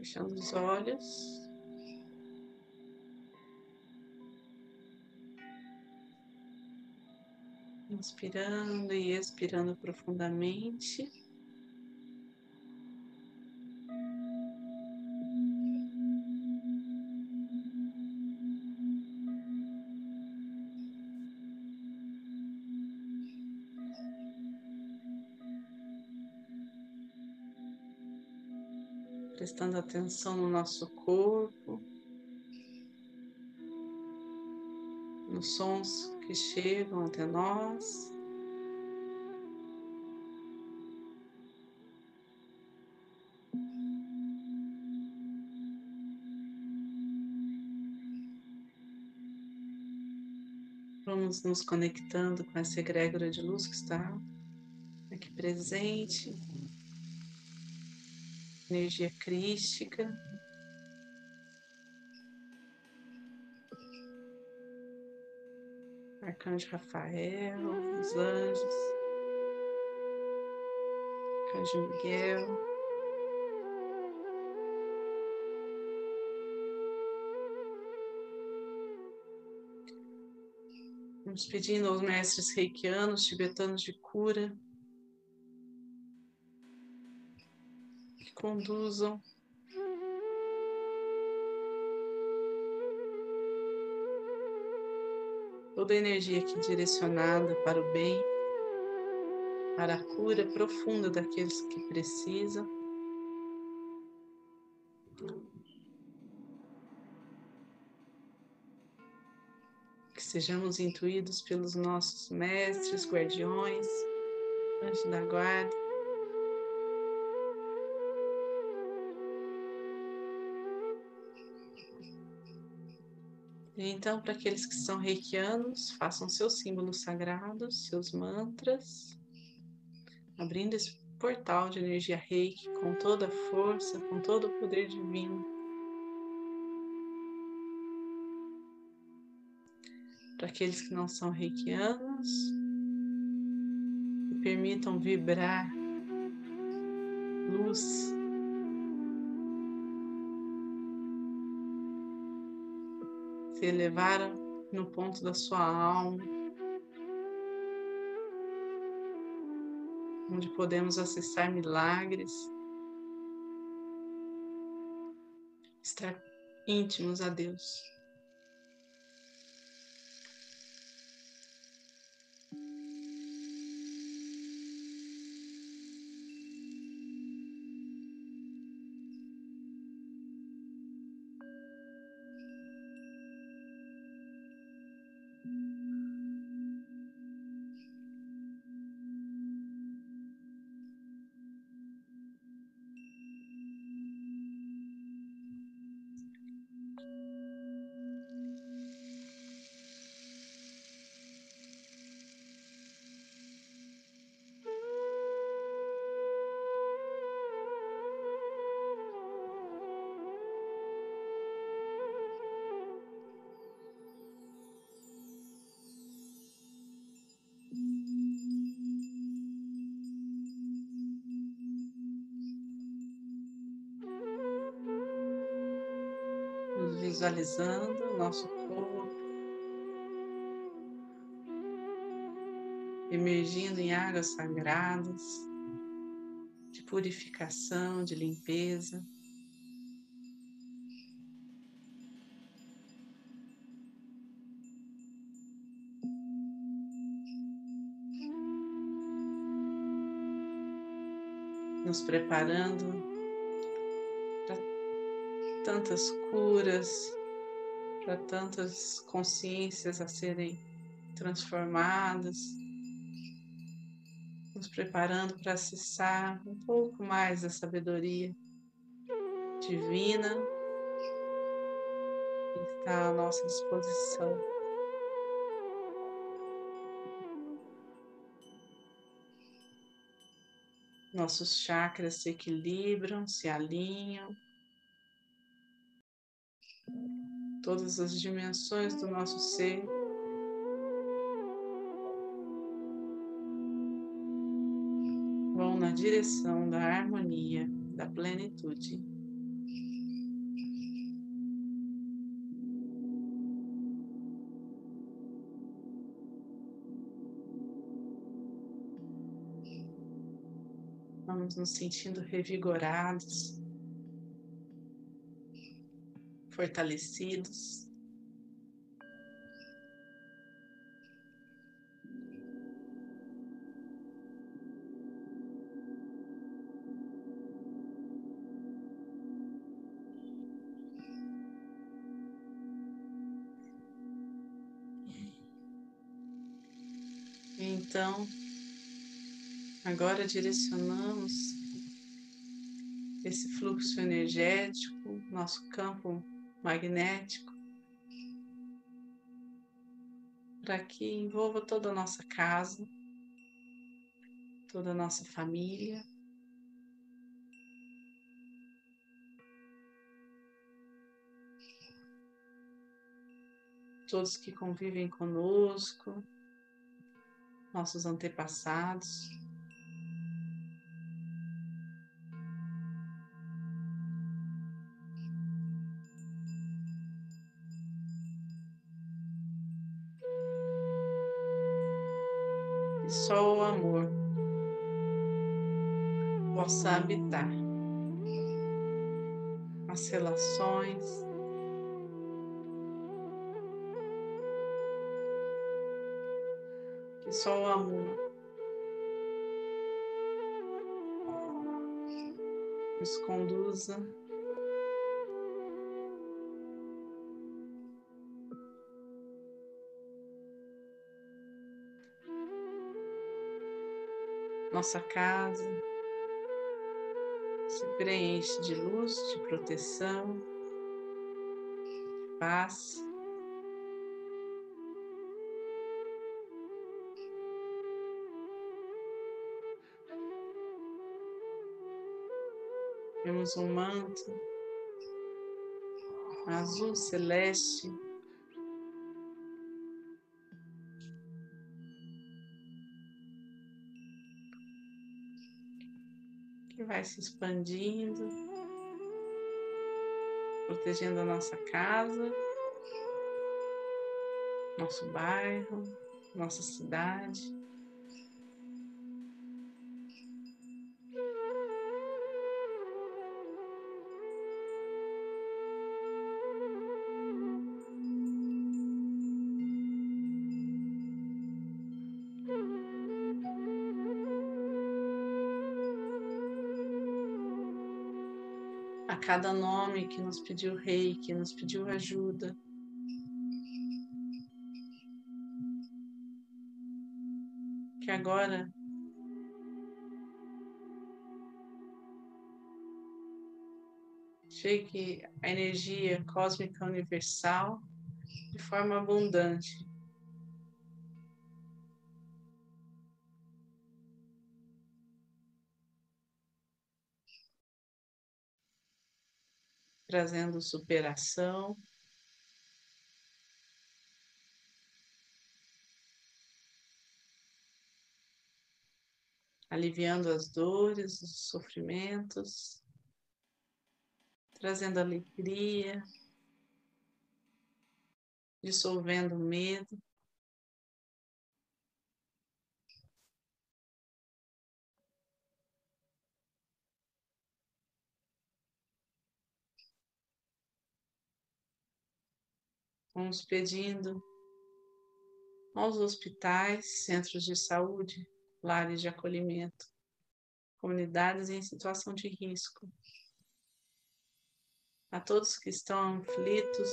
Fechando os olhos. Inspirando e expirando profundamente. Prestando atenção no nosso corpo, nos sons que chegam até nós. Vamos nos conectando com essa egrégora de luz que está aqui presente energia crística. Arcanjo Rafael, os anjos, Arcanjo Miguel. Vamos pedindo aos mestres reikianos, tibetanos de cura, conduzam. Toda a energia aqui direcionada para o bem, para a cura profunda daqueles que precisam. Que sejamos intuídos pelos nossos mestres, guardiões, anjos da guarda. Então, para aqueles que são reikianos, façam seus símbolos sagrados, seus mantras, abrindo esse portal de energia reiki com toda a força, com todo o poder divino. Para aqueles que não são reikianos, permitam vibrar luz se elevar no ponto da sua alma, onde podemos acessar milagres, estar íntimos a Deus. Visualizando o nosso corpo, emergindo em águas sagradas de purificação, de limpeza. Nos preparando tantas curas, para tantas consciências a serem transformadas, nos preparando para acessar um pouco mais da sabedoria divina que está à nossa disposição. Nossos chakras se equilibram, se alinham. todas as dimensões do nosso ser. Vão na direção da harmonia, da plenitude. Vamos nos sentindo revigorados fortalecidos. Então, agora direcionamos esse fluxo energético, nosso campo magnético, para que envolva toda a nossa casa, toda a nossa família. Todos que convivem conosco, nossos antepassados. Possa habitar as relações, que só o amor. Nos conduza. Nossa casa se preenche de luz, de proteção, de paz. Temos um manto azul celeste. Vai se expandindo, protegendo a nossa casa, nosso bairro, nossa cidade. Cada nome que nos pediu rei, que nos pediu ajuda. Que agora chegue a energia cósmica universal de forma abundante. Trazendo superação. Aliviando as dores, os sofrimentos, trazendo alegria, dissolvendo o medo. Vamos pedindo aos hospitais, centros de saúde, lares de acolhimento, comunidades em situação de risco, a todos que estão aflitos,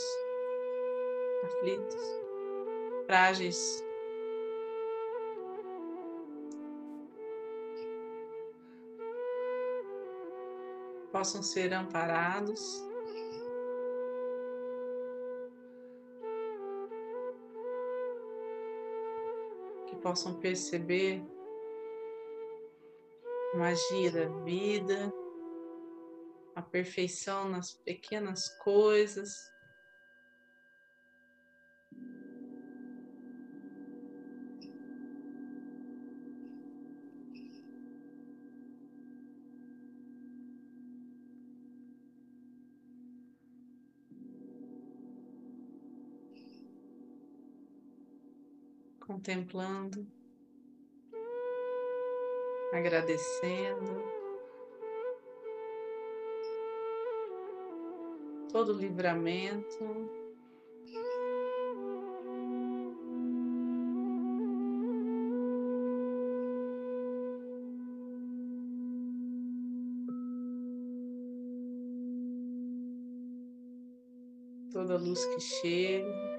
aflitos, frágeis, possam ser amparados possam perceber a magia da vida, a perfeição nas pequenas coisas. contemplando, agradecendo todo o livramento. Toda luz que chega.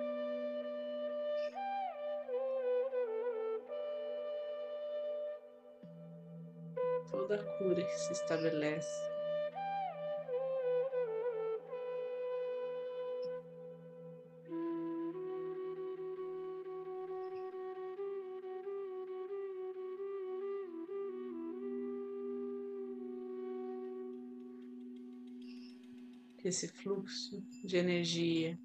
Toda cura que se estabelece. esse fluxo de energia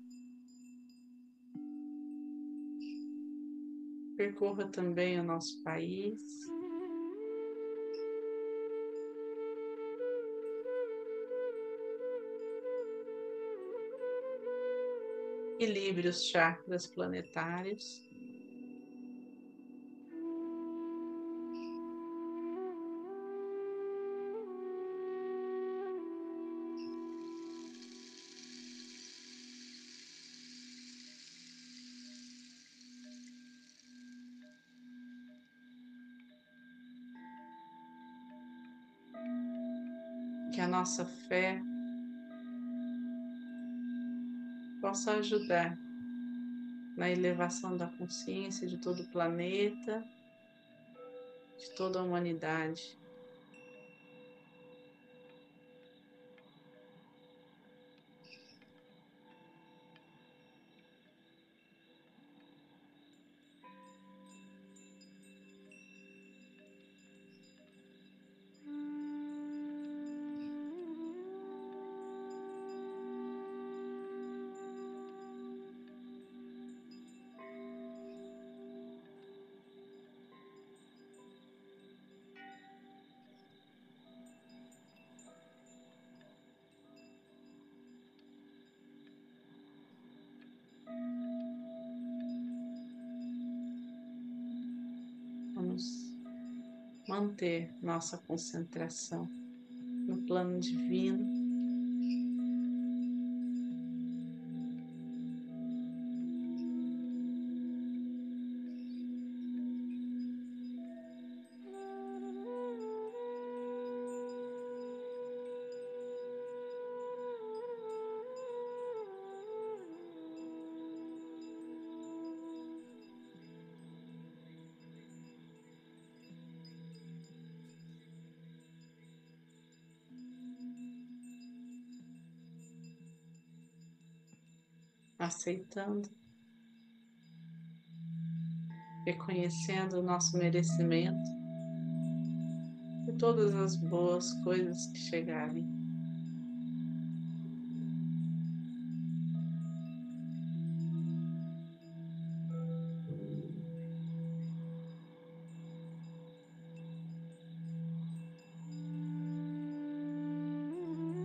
percorra também o nosso país. Equilibre os chakras planetários. que a nossa fé possa ajudar na elevação da consciência de todo o planeta, de toda a humanidade. Manter nossa concentração no plano divino. Aceitando, reconhecendo o nosso merecimento e todas as boas coisas que chegarem.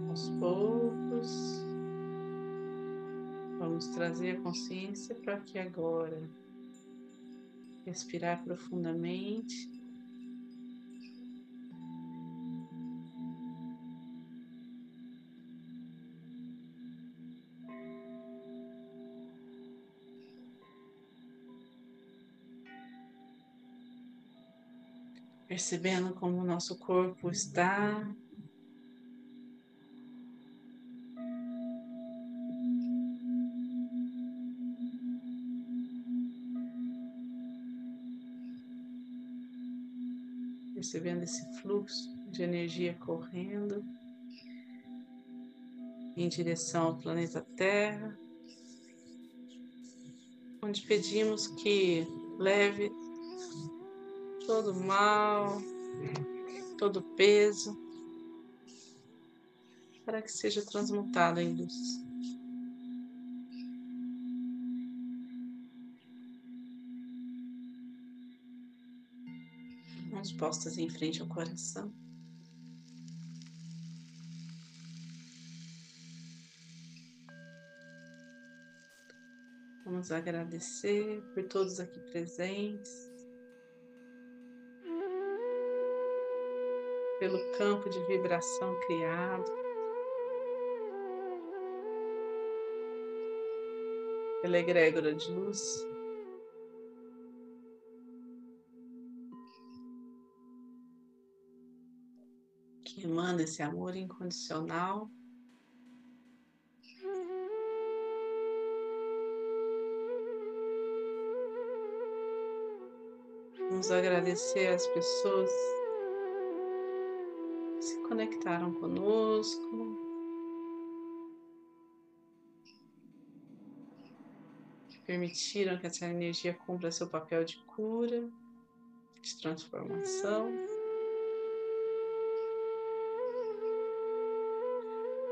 Aos poucos, Vamos trazer a consciência para aqui agora. Respirar profundamente. Percebendo como o nosso corpo está percebendo esse fluxo de energia correndo em direção ao planeta Terra, onde pedimos que leve todo o mal, todo peso, para que seja transmutado em luz. Mãos postas em frente ao coração. Vamos agradecer por todos aqui presentes, pelo campo de vibração criado, pela egrégora de luz. Que emana esse amor incondicional. Vamos agradecer as pessoas que se conectaram conosco, permitiram que essa energia cumpra seu papel de cura, de transformação.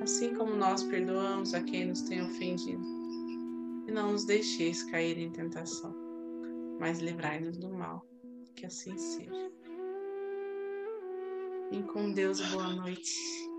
assim como nós perdoamos a quem nos tem ofendido. E não nos deixeis cair em tentação, mas livrai-nos do mal. Que assim seja. E com Deus, boa noite.